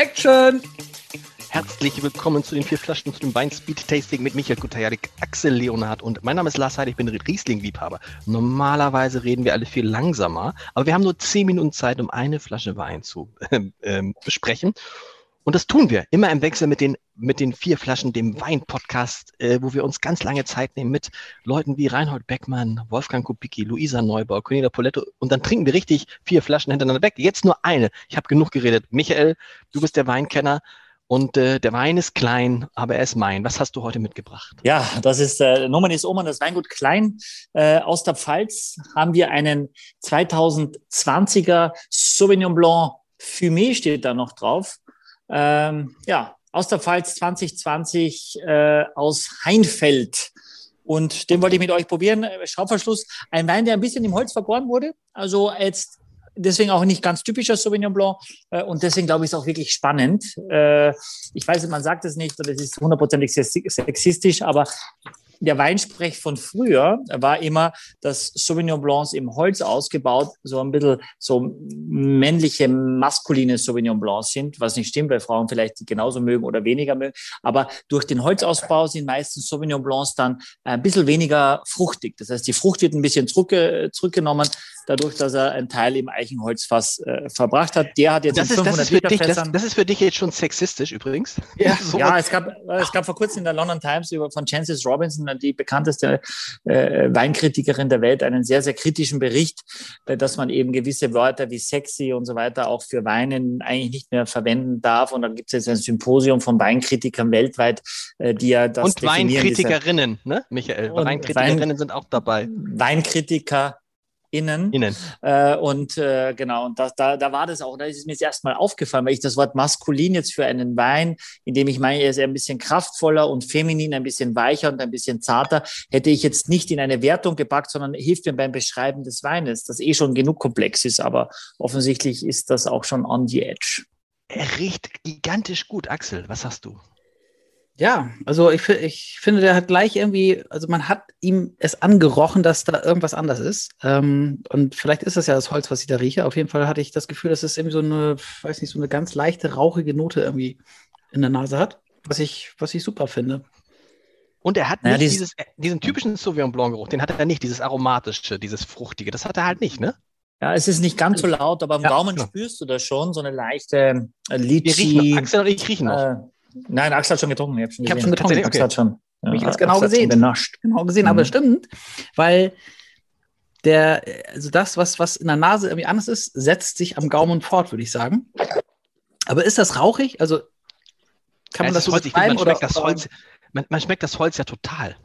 Action! Herzlich willkommen zu den vier Flaschen zu dem Wein Speed Tasting mit Michael Kutajadik, Axel Leonhardt und mein Name ist Lars Heide, ich bin Riesling-Liebhaber. Normalerweise reden wir alle viel langsamer, aber wir haben nur zehn Minuten Zeit, um eine Flasche Wein zu äh, besprechen. Und das tun wir immer im Wechsel mit den, mit den vier Flaschen, dem Wein-Podcast, äh, wo wir uns ganz lange Zeit nehmen mit Leuten wie Reinhold Beckmann, Wolfgang Kubicki, Luisa Neubauer, Cornelia Poletto. Und dann trinken wir richtig vier Flaschen hintereinander weg. Jetzt nur eine. Ich habe genug geredet. Michael, du bist der Weinkenner. Und äh, der Wein ist klein, aber er ist mein. Was hast du heute mitgebracht? Ja, das ist äh, Nomen ist Oman, das Weingut Klein äh, aus der Pfalz. Haben wir einen 2020er Sauvignon Blanc Fumé, steht da noch drauf. Ähm, ja, aus der Pfalz 2020 äh, aus Heinfeld. Und den wollte ich mit euch probieren. Schraubverschluss, ein Wein, der ein bisschen im Holz vergoren wurde. Also jetzt deswegen auch nicht ganz typischer Sauvignon Blanc. Äh, und deswegen glaube ich, ist auch wirklich spannend. Äh, ich weiß, man sagt es nicht es ist hundertprozentig sexistisch, aber der Weinsprech von früher war immer, dass Sauvignon Blancs im Holz ausgebaut so ein bisschen so männliche, maskuline Sauvignon Blancs sind, was nicht stimmt, weil Frauen vielleicht die genauso mögen oder weniger mögen. Aber durch den Holzausbau sind meistens Sauvignon Blancs dann ein bisschen weniger fruchtig. Das heißt, die Frucht wird ein bisschen zurück, zurückgenommen, dadurch, dass er einen Teil im Eichenholzfass äh, verbracht hat. Der hat jetzt das, ist, 500 das, ist für dich, das, das, ist für dich jetzt schon sexistisch übrigens. Ja, ja es, gab, es gab vor kurzem in der London Times über, von Chances Robinson, die bekannteste äh, Weinkritikerin der Welt, einen sehr, sehr kritischen Bericht, äh, dass man eben gewisse Wörter wie sexy und so weiter auch für Weinen eigentlich nicht mehr verwenden darf. Und dann gibt es jetzt ein Symposium von Weinkritikern weltweit, äh, die ja das Und Weinkritikerinnen, ne, Michael? Weinkritikerinnen Wein, sind auch dabei. Weinkritiker innen. innen. Äh, und äh, genau, und das, da, da war das auch, da ist es mir jetzt erstmal aufgefallen, weil ich das Wort maskulin jetzt für einen Wein, in dem ich meine, er ist ein bisschen kraftvoller und feminin, ein bisschen weicher und ein bisschen zarter, hätte ich jetzt nicht in eine Wertung gepackt, sondern hilft mir beim Beschreiben des Weines, das eh schon genug komplex ist, aber offensichtlich ist das auch schon on the edge. Er riecht gigantisch gut, Axel. Was hast du? Ja, also ich, ich finde, der hat gleich irgendwie, also man hat ihm es angerochen, dass da irgendwas anders ist. Ähm, und vielleicht ist das ja das Holz, was ich da rieche. Auf jeden Fall hatte ich das Gefühl, dass es irgendwie so eine, weiß nicht, so eine ganz leichte, rauchige Note irgendwie in der Nase hat, was ich, was ich super finde. Und er hat naja, nicht dieses, diesen typischen Sauvignon Blanc Geruch, den hat er nicht, dieses aromatische, dieses fruchtige, das hat er halt nicht, ne? Ja, es ist nicht ganz so laut, aber am ja, Gaumen ja. spürst du das schon, so eine leichte äh, Litchi. Axel und ich riechen noch. Äh, Nein, Axel hat schon getrunken. Ich habe schon, hab schon getrunken. Okay. Axel hat schon. Ja, ich habe es genau Axel gesehen. Genau gesehen, mhm. aber stimmt, weil der, also das, was, was in der Nase irgendwie anders ist, setzt sich am Gaumen fort, würde ich sagen. Aber ist das rauchig? Also kann man ja, das, das so Holz, man, oder? Das Holz, man, man schmeckt das Holz ja total.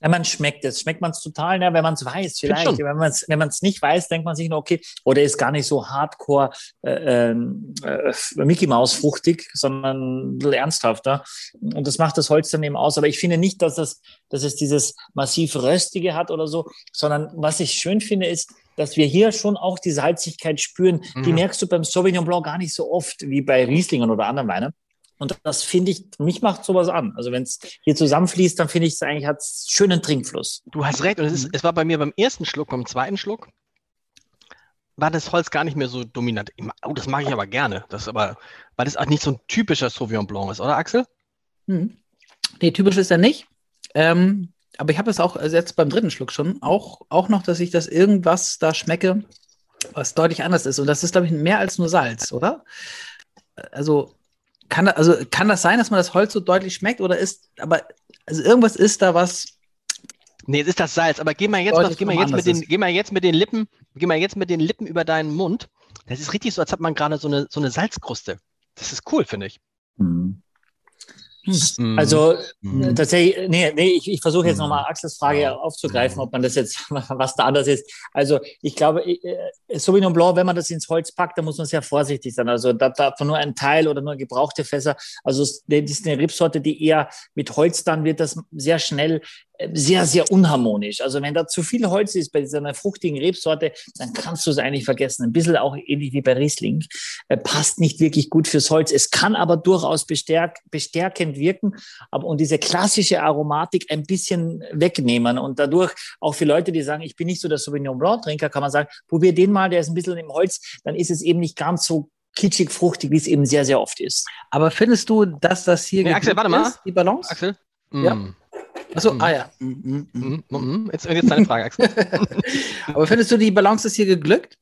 Ja, man schmeckt es. Schmeckt man es total, ja, wenn man es weiß, vielleicht. Wenn man es wenn nicht weiß, denkt man sich nur, okay, oder ist gar nicht so hardcore äh, ähm, äh, Mickey Maus fruchtig, sondern ein bisschen ernsthafter. Und das macht das Holz dann eben aus. Aber ich finde nicht, dass, das, dass es dieses massiv Röstige hat oder so, sondern was ich schön finde, ist, dass wir hier schon auch die Salzigkeit spüren. Mhm. Die merkst du beim Sauvignon Blanc gar nicht so oft wie bei Rieslingen oder anderen Weinen. Und das finde ich, mich macht sowas an. Also wenn es hier zusammenfließt, dann finde ich es eigentlich hat schönen Trinkfluss. Du hast recht. Und es, ist, es war bei mir beim ersten Schluck, beim zweiten Schluck, war das Holz gar nicht mehr so dominant. Oh, das mag ich aber gerne. Das aber, weil das auch nicht so ein typischer Sauvignon Blanc ist, oder Axel? Hm. Nee, typisch ist er nicht. Ähm, aber ich habe es auch also jetzt beim dritten Schluck schon auch, auch noch, dass ich das irgendwas da schmecke, was deutlich anders ist. Und das ist, glaube ich, mehr als nur Salz, oder? Also kann, also, kann das sein, dass man das Holz so deutlich schmeckt oder ist, aber also irgendwas ist da was. Nee, es ist das Salz, aber geh mal jetzt, was, geh mal jetzt mit den, geh mal jetzt mit den Lippen, geh mal jetzt mit den Lippen über deinen Mund. Das ist richtig so, als hat man gerade so eine, so eine Salzkruste. Das ist cool, finde ich. Mhm. Mhm. Also mhm. tatsächlich, nee, nee, ich, ich versuche jetzt nochmal Axels Frage aufzugreifen, ob man das jetzt, was da anders ist. Also ich glaube, äh, Sauvignon Blanc, wenn man das ins Holz packt, dann muss man sehr vorsichtig sein. Also da darf nur ein Teil oder nur gebrauchte Fässer. Also das ist eine Rebsorte, die eher mit Holz dann wird das sehr schnell sehr, sehr unharmonisch. Also wenn da zu viel Holz ist bei dieser fruchtigen Rebsorte, dann kannst du es eigentlich vergessen. Ein bisschen auch ähnlich wie bei Riesling. Äh, passt nicht wirklich gut fürs Holz. Es kann aber durchaus bestärk, bestärkend wirken aber, und diese klassische Aromatik ein bisschen wegnehmen. Und dadurch auch für Leute, die sagen, ich bin nicht so der Sauvignon Blanc Trinker, kann man sagen, probier den mal, der ist ein bisschen im Holz, dann ist es eben nicht ganz so kitschig, fruchtig, wie es eben sehr, sehr oft ist. Aber findest du, dass das hier Nee, Axel, warte mal. ist, die Balance? Axel? Ja. Achso, Mm. ah ja. Mm, mm. Jetzt, jetzt deine Frage, Axel. Aber findest du, die Balance ist hier geglückt?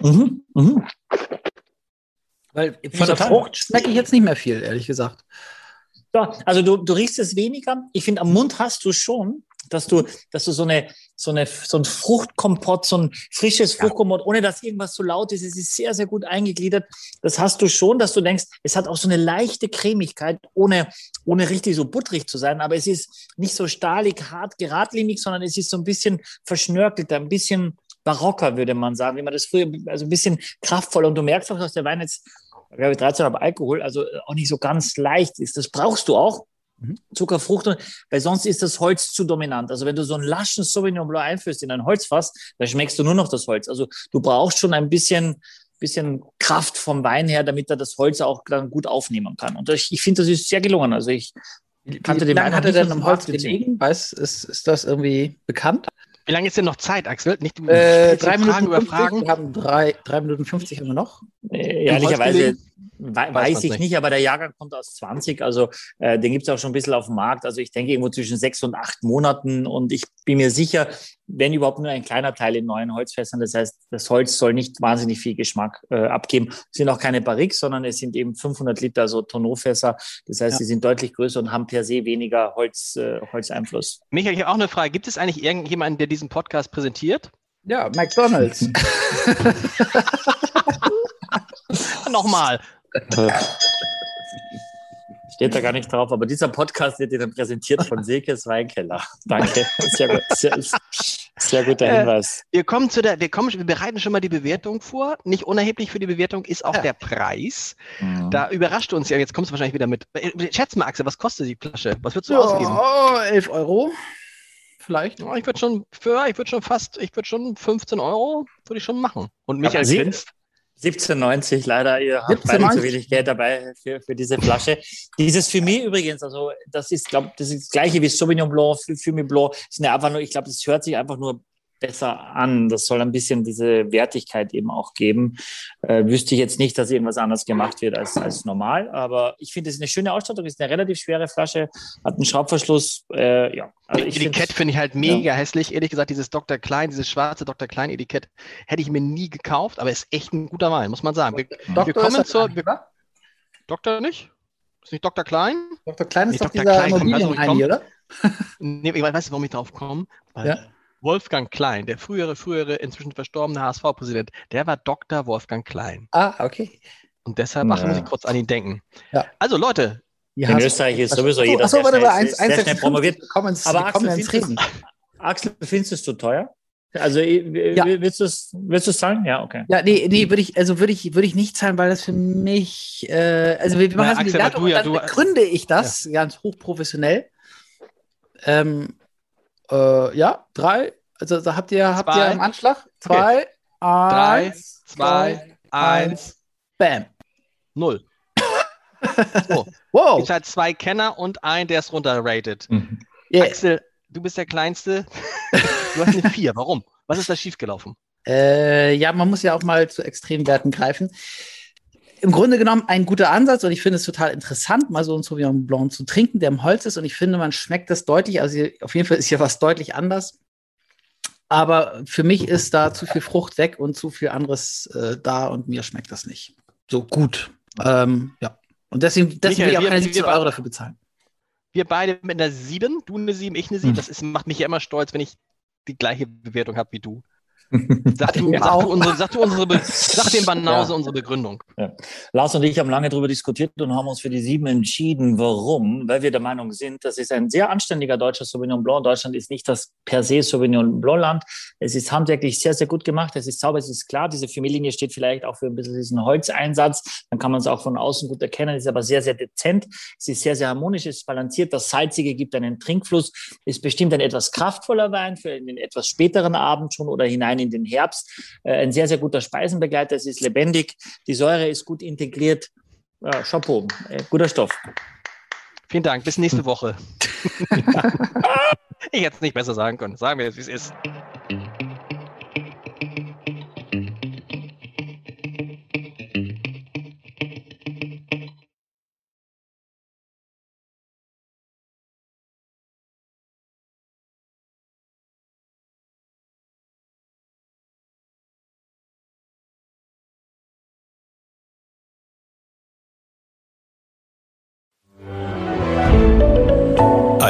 Mhm. Mhm. Weil von der. Frucht schmecke ich jetzt nicht mehr viel, ehrlich gesagt. Ja, also du, du riechst es weniger. Ich finde, am Mund hast du schon, dass du, dass du so eine, so eine, so ein Fruchtkompott, so ein frisches Fruchtkompott, ohne dass irgendwas zu laut ist. Es ist sehr, sehr gut eingegliedert. Das hast du schon, dass du denkst, es hat auch so eine leichte Cremigkeit, ohne, ohne richtig so butterig zu sein. Aber es ist nicht so stahlig, hart, geradlinig, sondern es ist so ein bisschen verschnörkelter, ein bisschen barocker, würde man sagen, wie man das früher, also ein bisschen kraftvoller. Und du merkst auch, dass der Wein jetzt, glaube ich, 13 aber Alkohol, also auch nicht so ganz leicht ist. Das brauchst du auch. Mhm. Zucker, Frucht, und- weil sonst ist das Holz zu dominant. Also wenn du so einen laschen Sauvignon Blanc einführst in ein Holzfass, dann schmeckst du nur noch das Holz. Also du brauchst schon ein bisschen, bisschen Kraft vom Wein her, damit er das Holz auch dann gut aufnehmen kann. Und ich, ich finde, das ist sehr gelungen. Also ich kannte den Wein hat er denn im Holz gelegen? Weiß, ist, ist das irgendwie bekannt? Wie lange ist denn noch Zeit, Axel? Nicht Äh, drei hier Fragen Minuten über 50. Fragen. Wir haben drei, drei Minuten 50 haben wir noch. Äh, Ehrlicherweise Weiß weiß ich nicht. nicht, aber der Jahrgang kommt aus 20, also äh, den gibt es auch schon ein bisschen auf dem Markt. Also ich denke irgendwo zwischen sechs und acht Monaten und ich bin mir sicher, wenn überhaupt nur ein kleiner Teil in neuen Holzfässern. Das heißt, das Holz soll nicht wahnsinnig viel Geschmack äh, abgeben. Es sind auch keine Barriques, sondern es sind eben 500 Liter so Tonneaufässer. Das heißt, Ja. sie sind deutlich größer und haben per se weniger Holz, äh, Holzeinfluss. Michael, ich habe auch eine Frage. Gibt es eigentlich irgendjemanden, der diesen Podcast präsentiert? Ja, McDonalds. Nochmal. Steht da gar nicht drauf, aber dieser Podcast wird Ihnen präsentiert von Silkes Weinkeller. Danke. Sehr, gut, sehr, sehr guter Äh, Hinweis. Wir kommen zu der, wir kommen, wir bereiten schon mal die Bewertung vor. Nicht unerheblich für die Bewertung ist auch Ja. der Preis. Mhm. Da überrascht uns ja, jetzt kommst du wahrscheinlich wieder mit. Äh, Schätz mal, Axel, was kostet die Flasche? Was würdest du ausgeben? Ja, 11 Euro. Vielleicht. Ja, Ich würde schon, für, ich würde schon fast, ich würde schon 15 Euro, würde ich schon machen. Und Michael grinst. 17,90 leider. Ihr habt beide 17,90? zu wenig Geld dabei für, für diese Flasche. Dieses Fumé übrigens, also das ist, glaube das ist das gleiche wie Sauvignon Blanc, Fumé Blanc. Ist eine einfach nur, ich glaube, das hört sich einfach nur besser an. Das soll ein bisschen diese Wertigkeit eben auch geben. Äh, wüsste ich jetzt nicht, dass irgendwas anders gemacht wird als, als normal, aber ich finde, es ist eine schöne Ausstattung, ist eine relativ schwere Flasche, hat einen Schraubverschluss. Äh, ja, also ich Etikett finde ich halt mega hässlich. Ehrlich gesagt, dieses Dr. Klein, dieses schwarze Dr. Klein-Etikett hätte ich mir nie gekauft, aber ist echt ein guter Wein, muss man sagen. Wir, Doktor kommen ist das zur- nicht, oder? Doktor nicht? Ist nicht Dr. Klein? Dr. Klein ist Nee, doch Dr. dieser Klein, ruhig hier, oder? Nee, ich weiß, warum ich drauf komme. Weil Ja. Wolfgang Klein, der frühere, frühere, inzwischen verstorbene HSV-Präsident, der war Dr. Wolfgang Klein. Ah, okay. Und deshalb Ja. ach, muss ich kurz an ihn denken. Ja. Also Leute, Hier In Österreich ist sowieso jeder Achso, sehr warte schnell- mal, eins, sehr eins, schnell promoviert. Wir kommen ins, Aber wir kommen Axel, findest Reden. Axel, findest du es zu teuer? Also Ja. willst du es willst du's zahlen? Ja, okay. Ja, nee, nee, würde ich, also würde ich, würde ich nicht zahlen, weil das für mich, äh, also wir, wir Na, machen die Axel, aber Wertung du ja- dann du- begründe ich das ganz hochprofessionell. Ähm, äh, ja, drei, also da habt ihr, habt ihr Zwei. im Anschlag? Zwei, drei, eins, zwei, eins, bam. null. So, Wow. gibt halt zwei Kenner und einen, der ist runterrated. Yeah. Axel, du bist der Kleinste. Du hast eine vier. Warum? Was ist da schiefgelaufen? Äh, ja, man muss ja auch mal zu Extremwerten greifen. Im Grunde genommen ein guter Ansatz und ich finde es total interessant, mal so einen Sauvignon Blanc zu trinken, der im Holz ist und ich finde, man schmeckt das deutlich. Also hier- auf jeden Fall ist hier was deutlich anders. Aber für mich ist da zu viel Frucht weg und zu viel anderes äh, da und mir schmeckt das nicht so gut. Ähm, ja. Und deswegen, deswegen Michael, will ich auch keine wir- 17 Euro dafür bezahlen. Wir beide mit einer sieben, du eine sieben, ich eine sieben. Hm. Das ist, macht mich ja immer stolz, wenn ich die gleiche Bewertung habe wie du. Sag du, ich sag unsere, sag unsere, sag dem Banause Ja. unsere Begründung. Lars und ich haben lange darüber diskutiert und haben uns für die sieben entschieden. Warum? Weil wir der Meinung sind, das ist ein sehr anständiger deutscher Sauvignon Blanc. Deutschland ist nicht das per se Sauvignon Blanc-Land. Es ist handwerklich sehr, sehr gut gemacht. Es ist sauber, es ist klar. Diese Familienlinie steht vielleicht auch für ein bisschen diesen Holzeinsatz. Dann kann man es auch von außen gut erkennen. Es ist aber sehr, sehr dezent. Es ist sehr, sehr harmonisch, es ist balanciert. Das Salzige gibt einen Trinkfluss. Ist bestimmt ein etwas kraftvoller Wein für den etwas späteren Abend schon oder hinein in den Herbst. Äh, ein sehr, sehr guter Speisenbegleiter. Es ist lebendig. Die Säure ist gut integriert. Ja, Chapeau. Äh, guter Stoff. Vielen Dank. Bis nächste Woche. ich hätte es nicht besser sagen können. Sagen wir jetzt, wie es ist.